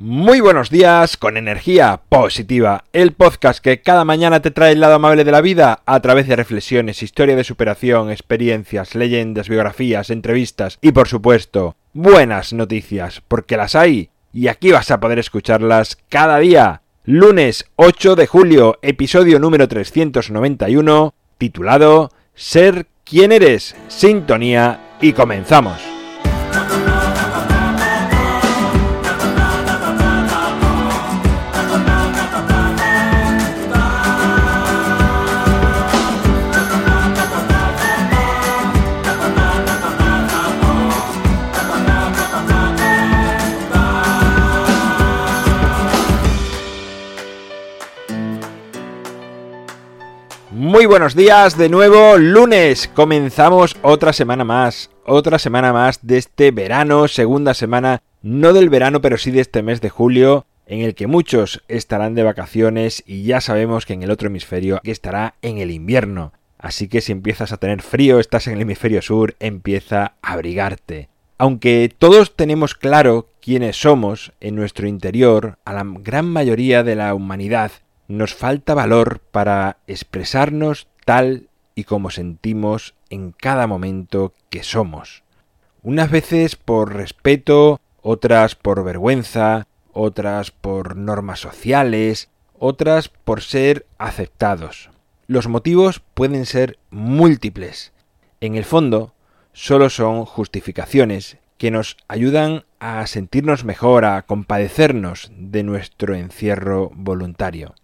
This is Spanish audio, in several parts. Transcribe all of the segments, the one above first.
Muy buenos días con energía positiva, el podcast que cada mañana te trae el lado amable de la vida a través de reflexiones, historia de superación, experiencias, leyendas, biografías, entrevistas y por supuesto buenas noticias, porque las hay y aquí vas a poder escucharlas cada día. Lunes 8 de julio, episodio número 391, titulado Ser quien eres, sintonía y comenzamos. Muy buenos días, de nuevo lunes. Comenzamos otra semana más, otra semana más de este verano, segunda semana, no del verano, pero sí de este mes de julio, en el que muchos estarán de vacaciones y ya sabemos que en el otro hemisferio estará en el invierno. Así que si empiezas a tener frío, estás en el hemisferio sur, empieza a abrigarte. Aunque todos tenemos claro quiénes somos en nuestro interior, a la gran mayoría de la humanidad nos falta valor para expresarnos tal y como sentimos en cada momento que somos. Unas veces por respeto, otras por vergüenza, otras por normas sociales, otras por ser aceptados. Los motivos pueden ser múltiples. En el fondo, solo son justificaciones que nos ayudan a sentirnos mejor, a compadecernos de nuestro encierro voluntario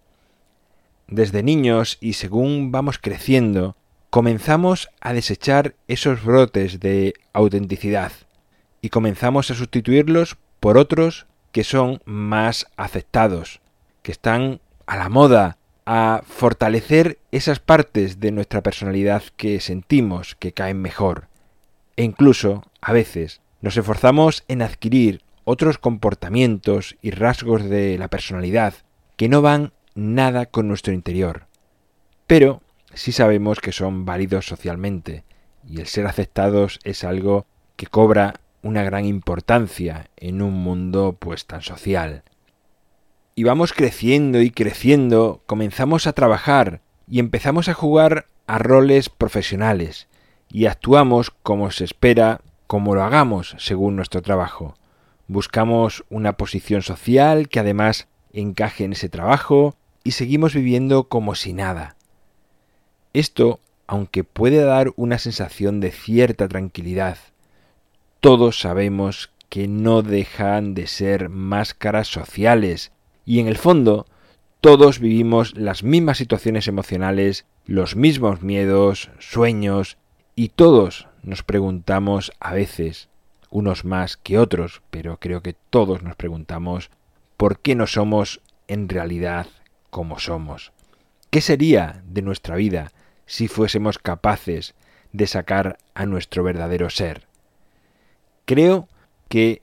desde niños y según vamos creciendo, comenzamos a desechar esos brotes de autenticidad y comenzamos a sustituirlos por otros que son más aceptados, que están a la moda, a fortalecer esas partes de nuestra personalidad que sentimos que caen mejor. E incluso, a veces, nos esforzamos en adquirir otros comportamientos y rasgos de la personalidad que no van nada con nuestro interior, pero sí sabemos que son válidos socialmente, y el ser aceptados es algo que cobra una gran importancia en un mundo pues tan social. Y vamos creciendo y creciendo, comenzamos a trabajar y empezamos a jugar a roles profesionales y actuamos como se espera, como lo hagamos según nuestro trabajo. Buscamos una posición social que además encaje en ese trabajo, y seguimos viviendo como si nada. Esto, aunque puede dar una sensación de cierta tranquilidad, todos sabemos que no dejan de ser máscaras sociales y en el fondo todos vivimos las mismas situaciones emocionales, los mismos miedos, sueños y todos nos preguntamos a veces, unos más que otros, pero creo que todos nos preguntamos por qué no somos en realidad como somos. ¿Qué sería de nuestra vida si fuésemos capaces de sacar a nuestro verdadero ser? Creo que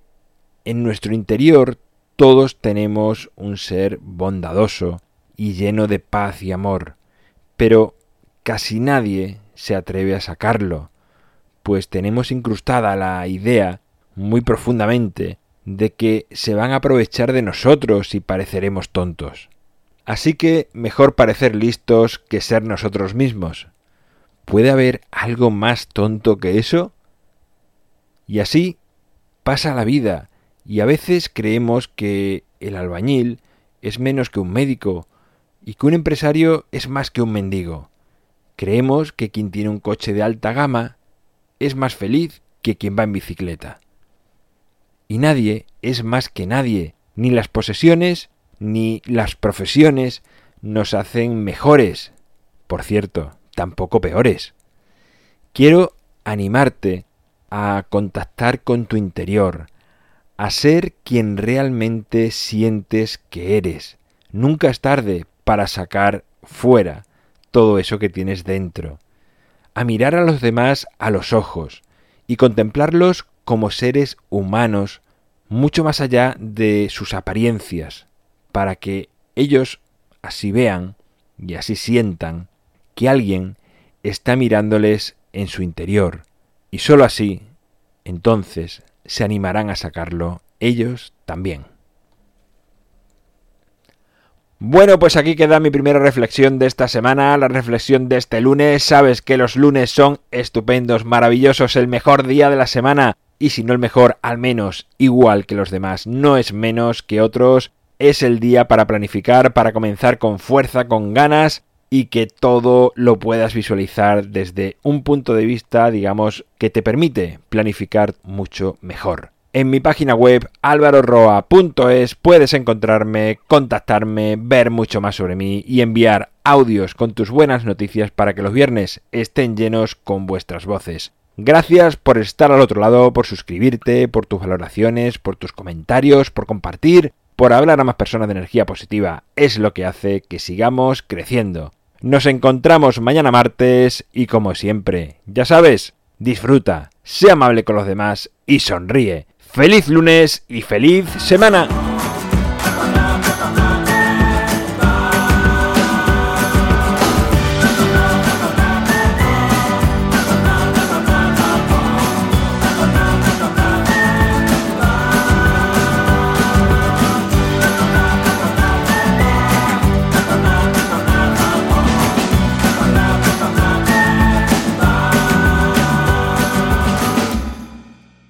en nuestro interior todos tenemos un ser bondadoso y lleno de paz y amor, pero casi nadie se atreve a sacarlo, pues tenemos incrustada la idea muy profundamente de que se van a aprovechar de nosotros y pareceremos tontos. Así que mejor parecer listos que ser nosotros mismos. ¿Puede haber algo más tonto que eso? Y así pasa la vida, y a veces creemos que el albañil es menos que un médico, y que un empresario es más que un mendigo. Creemos que quien tiene un coche de alta gama es más feliz que quien va en bicicleta. Y nadie es más que nadie, ni las posesiones ni las profesiones nos hacen mejores, por cierto, tampoco peores. Quiero animarte a contactar con tu interior, a ser quien realmente sientes que eres. Nunca es tarde para sacar fuera todo eso que tienes dentro, a mirar a los demás a los ojos y contemplarlos como seres humanos mucho más allá de sus apariencias, para que ellos así vean y así sientan que alguien está mirándoles en su interior, y sólo así, entonces, se animarán a sacarlo ellos también. Bueno, pues aquí queda mi primera reflexión de esta semana, la reflexión de este lunes. Sabes que los lunes son estupendos, maravillosos, el mejor día de la semana. Y si no el mejor, al menos igual que los demás. No es menos que otros. Es el día para planificar, para comenzar con fuerza, con ganas y que todo lo puedas visualizar desde un punto de vista, digamos, que te permite planificar mucho mejor. En mi página web alvaroroa.es puedes encontrarme, contactarme, ver mucho más sobre mí y enviar audios con tus buenas noticias para que los viernes estén llenos con vuestras voces. Gracias por estar al otro lado, por suscribirte, por tus valoraciones, por tus comentarios, por compartir, por hablar a más personas de energía positiva. Es lo que hace que sigamos creciendo. Nos encontramos mañana martes y como siempre, ya sabes, disfruta, sea amable con los demás y sonríe. Feliz lunes y feliz semana.